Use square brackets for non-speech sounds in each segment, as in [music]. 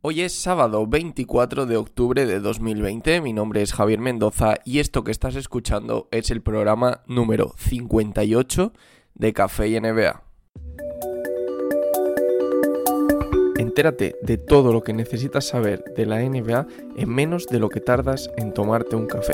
Hoy es sábado 24 de octubre de 2020, mi nombre es Javier Mendoza y esto que estás escuchando es el programa número 58 de Café y NBA. Entérate de todo lo que necesitas saber de la NBA en menos de lo que tardas en tomarte un café.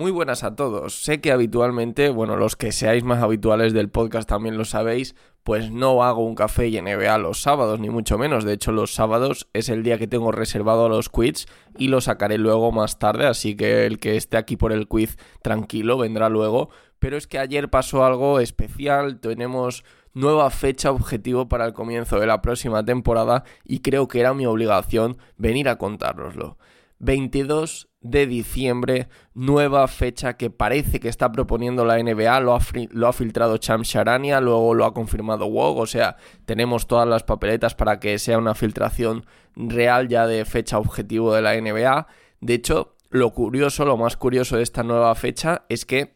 Muy buenas a todos. Sé que habitualmente, bueno, los que seáis más habituales del podcast también lo sabéis, pues no hago un café y NBA los sábados, ni mucho menos. De hecho, los sábados es el día que tengo reservado a los quiz y lo sacaré luego más tarde, así que el que esté aquí por el quiz tranquilo vendrá luego. Pero es que ayer pasó algo especial, tenemos nueva fecha objetivo para el comienzo de la próxima temporada y creo que era mi obligación venir a contároslo. 22 de diciembre, nueva fecha que parece que está proponiendo la NBA, lo ha, lo ha filtrado Cham Sharania, luego lo ha confirmado WOG, o sea, tenemos todas las papeletas para que sea una filtración real ya de fecha objetivo de la NBA. De hecho, lo curioso, lo más curioso de esta nueva fecha es que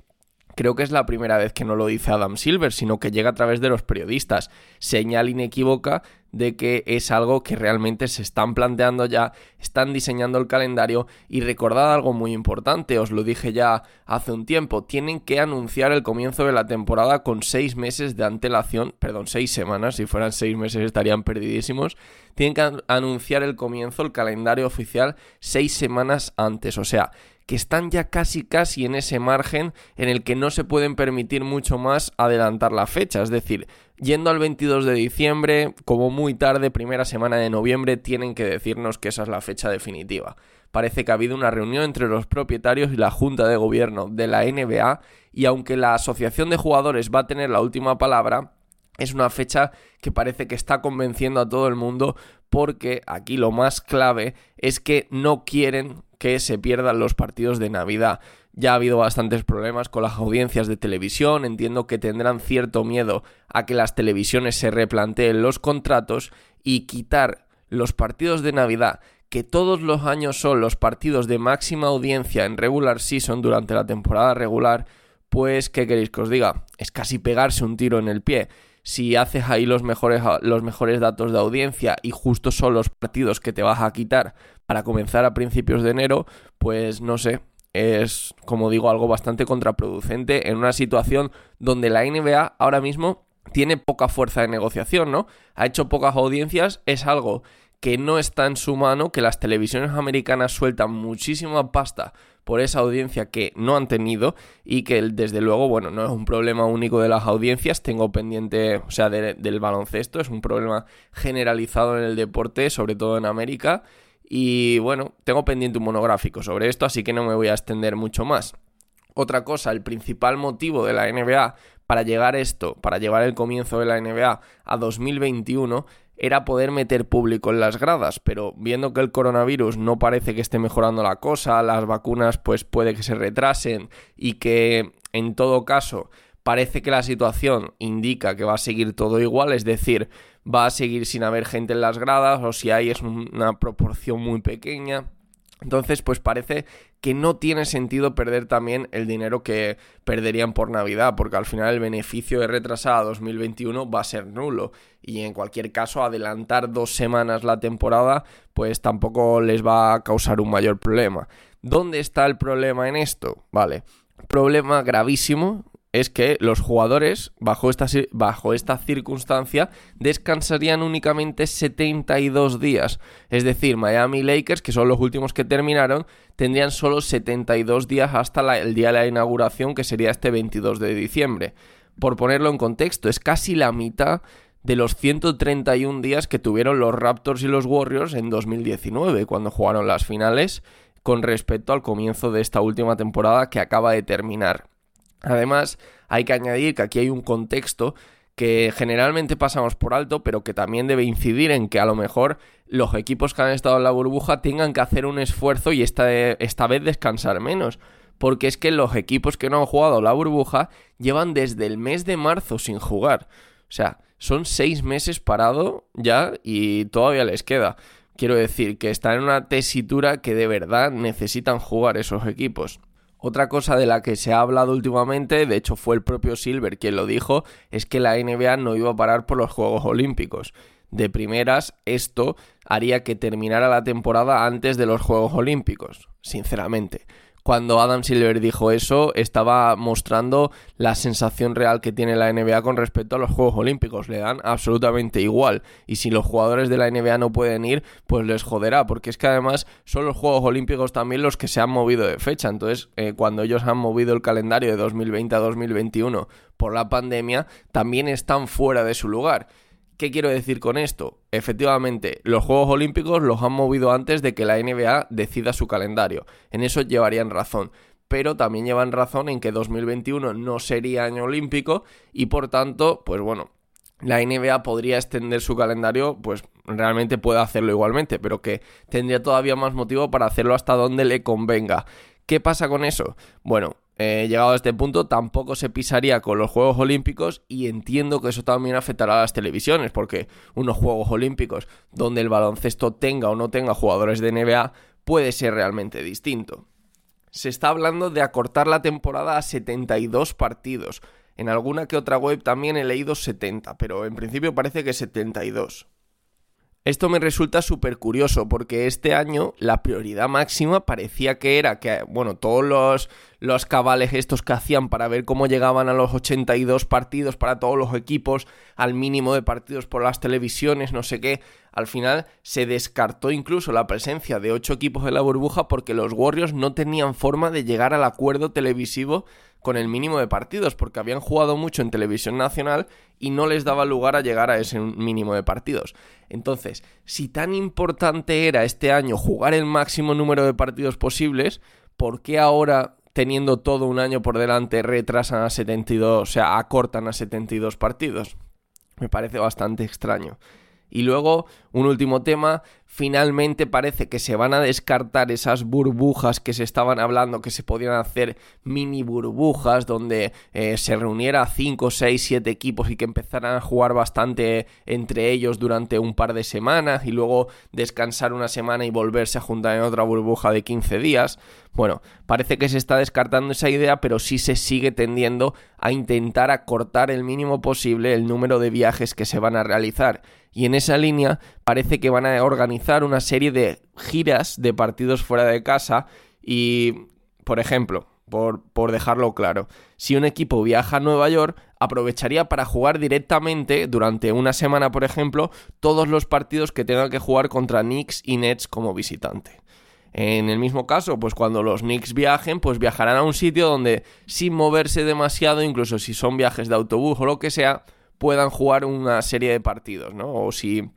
Creo que es la primera vez que no lo dice Adam Silver, sino que llega a través de los periodistas. Señal inequívoca de que es algo que realmente se están planteando ya, están diseñando el calendario y recordad algo muy importante, os lo dije ya hace un tiempo, tienen que anunciar el comienzo de la temporada con seis meses de antelación, perdón, seis semanas, si fueran seis meses estarían perdidísimos, tienen que anunciar el comienzo, el calendario oficial, seis semanas antes, o sea, que están ya casi casi en ese margen en el que no se pueden permitir mucho más adelantar la fecha. Es decir, yendo al 22 de diciembre, como muy tarde, primera semana de noviembre, tienen que decirnos que esa es la fecha definitiva. Parece que ha habido una reunión entre los propietarios y la Junta de Gobierno de la NBA y aunque la Asociación de Jugadores va a tener la última palabra, es una fecha que parece que está convenciendo a todo el mundo porque aquí lo más clave es que no quieren que se pierdan los partidos de Navidad. Ya ha habido bastantes problemas con las audiencias de televisión, entiendo que tendrán cierto miedo a que las televisiones se replanteen los contratos y quitar los partidos de Navidad, que todos los años son los partidos de máxima audiencia en regular season durante la temporada regular, pues ¿qué queréis que os diga? Es casi pegarse un tiro en el pie si haces ahí los mejores, los mejores datos de audiencia y justo son los partidos que te vas a quitar para comenzar a principios de enero, pues no sé, es como digo algo bastante contraproducente en una situación donde la NBA ahora mismo tiene poca fuerza de negociación, ¿no? Ha hecho pocas audiencias, es algo que no está en su mano, que las televisiones americanas sueltan muchísima pasta por esa audiencia que no han tenido y que desde luego, bueno, no es un problema único de las audiencias, tengo pendiente, o sea, del baloncesto, es un problema generalizado en el deporte, sobre todo en América. Y bueno, tengo pendiente un monográfico sobre esto, así que no me voy a extender mucho más. Otra cosa, el principal motivo de la NBA para llegar esto, para llevar el comienzo de la NBA a 2021, era poder meter público en las gradas, pero viendo que el coronavirus no parece que esté mejorando la cosa, las vacunas pues puede que se retrasen y que en todo caso parece que la situación indica que va a seguir todo igual, es decir, va a seguir sin haber gente en las gradas o si hay es una proporción muy pequeña. Entonces, pues parece que no tiene sentido perder también el dinero que perderían por Navidad, porque al final el beneficio de retrasar a 2021 va a ser nulo. Y en cualquier caso, adelantar dos semanas la temporada, pues tampoco les va a causar un mayor problema. ¿Dónde está el problema en esto? Vale, problema gravísimo es que los jugadores, bajo esta, bajo esta circunstancia, descansarían únicamente 72 días. Es decir, Miami Lakers, que son los últimos que terminaron, tendrían solo 72 días hasta el día de la inauguración, que sería este 22 de diciembre. Por ponerlo en contexto, es casi la mitad de los 131 días que tuvieron los Raptors y los Warriors en 2019, cuando jugaron las finales, con respecto al comienzo de esta última temporada que acaba de terminar. Además, hay que añadir que aquí hay un contexto que generalmente pasamos por alto, pero que también debe incidir en que a lo mejor los equipos que han estado en la burbuja tengan que hacer un esfuerzo y esta, esta vez descansar menos. Porque es que los equipos que no han jugado la burbuja llevan desde el mes de marzo sin jugar. O sea, son seis meses parado ya y todavía les queda. Quiero decir que están en una tesitura que de verdad necesitan jugar esos equipos. Otra cosa de la que se ha hablado últimamente, de hecho fue el propio Silver quien lo dijo, es que la NBA no iba a parar por los Juegos Olímpicos. De primeras, esto haría que terminara la temporada antes de los Juegos Olímpicos, sinceramente cuando Adam Silver dijo eso, estaba mostrando la sensación real que tiene la NBA con respecto a los Juegos Olímpicos. Le dan absolutamente igual. Y si los jugadores de la NBA no pueden ir, pues les joderá. Porque es que además son los Juegos Olímpicos también los que se han movido de fecha. Entonces, eh, cuando ellos han movido el calendario de 2020 a 2021 por la pandemia, también están fuera de su lugar. ¿Qué quiero decir con esto? Efectivamente, los Juegos Olímpicos los han movido antes de que la NBA decida su calendario. En eso llevarían razón. Pero también llevan razón en que 2021 no sería año olímpico y por tanto, pues bueno, la NBA podría extender su calendario, pues realmente puede hacerlo igualmente, pero que tendría todavía más motivo para hacerlo hasta donde le convenga. ¿Qué pasa con eso? Bueno, eh, llegado a este punto, tampoco se pisaría con los Juegos Olímpicos y entiendo que eso también afectará a las televisiones, porque unos Juegos Olímpicos donde el baloncesto tenga o no tenga jugadores de NBA puede ser realmente distinto. Se está hablando de acortar la temporada a 72 partidos. En alguna que otra web también he leído 70, pero en principio parece que 72. Esto me resulta súper curioso porque este año la prioridad máxima parecía que era que, bueno, todos los, los cabales estos que hacían para ver cómo llegaban a los 82 partidos para todos los equipos, al mínimo de partidos por las televisiones, no sé qué, al final se descartó incluso la presencia de 8 equipos de la burbuja porque los Warriors no tenían forma de llegar al acuerdo televisivo con el mínimo de partidos, porque habían jugado mucho en televisión nacional y no les daba lugar a llegar a ese mínimo de partidos. Entonces, si tan importante era este año jugar el máximo número de partidos posibles, ¿por qué ahora, teniendo todo un año por delante, retrasan a 72, o sea, acortan a 72 partidos? Me parece bastante extraño. Y luego, un último tema, finalmente parece que se van a descartar esas burbujas que se estaban hablando, que se podían hacer mini burbujas donde eh, se reuniera 5, 6, 7 equipos y que empezaran a jugar bastante entre ellos durante un par de semanas y luego descansar una semana y volverse a juntar en otra burbuja de 15 días. Bueno, parece que se está descartando esa idea, pero sí se sigue tendiendo a intentar acortar el mínimo posible el número de viajes que se van a realizar. Y en esa línea parece que van a organizar una serie de giras de partidos fuera de casa y, por ejemplo, por, por, dejarlo claro. Si un equipo viaja a Nueva York, aprovecharía para jugar directamente durante una semana, por ejemplo, todos los partidos que tenga que jugar contra Knicks y Nets como visitante. En el mismo caso, pues cuando los Knicks viajen, pues viajarán a un sitio donde sin moverse demasiado, incluso si son viajes de autobús o lo que sea, puedan jugar una serie de partidos, ¿no? O si,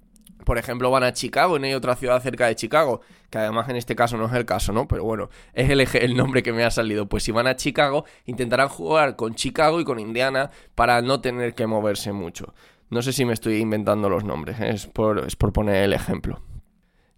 por ejemplo, van a Chicago y no hay otra ciudad cerca de Chicago, que además en este caso no es el caso, ¿no? Pero bueno, es el, el nombre que me ha salido. Pues si van a Chicago, intentarán jugar con Chicago y con Indiana para no tener que moverse mucho. No sé si me estoy inventando los nombres, ¿eh? es, por, es por poner el ejemplo.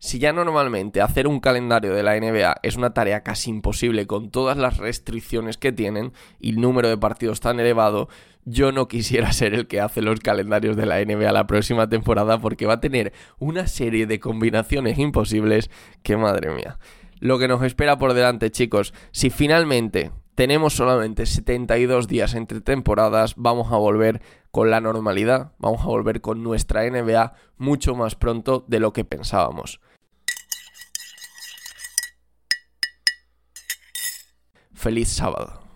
Si ya normalmente hacer un calendario de la NBA es una tarea casi imposible con todas las restricciones que tienen y el número de partidos tan elevado, yo no quisiera [laughs] ser el que hace los calendarios de la NBA la próxima temporada porque va a tener una serie de combinaciones imposibles que madre mía. Lo que nos espera por delante, chicos, si finalmente tenemos solamente 72 días entre temporadas, vamos a volver con la normalidad, vamos a volver con nuestra NBA mucho más pronto de lo que pensábamos. Feliz sábado.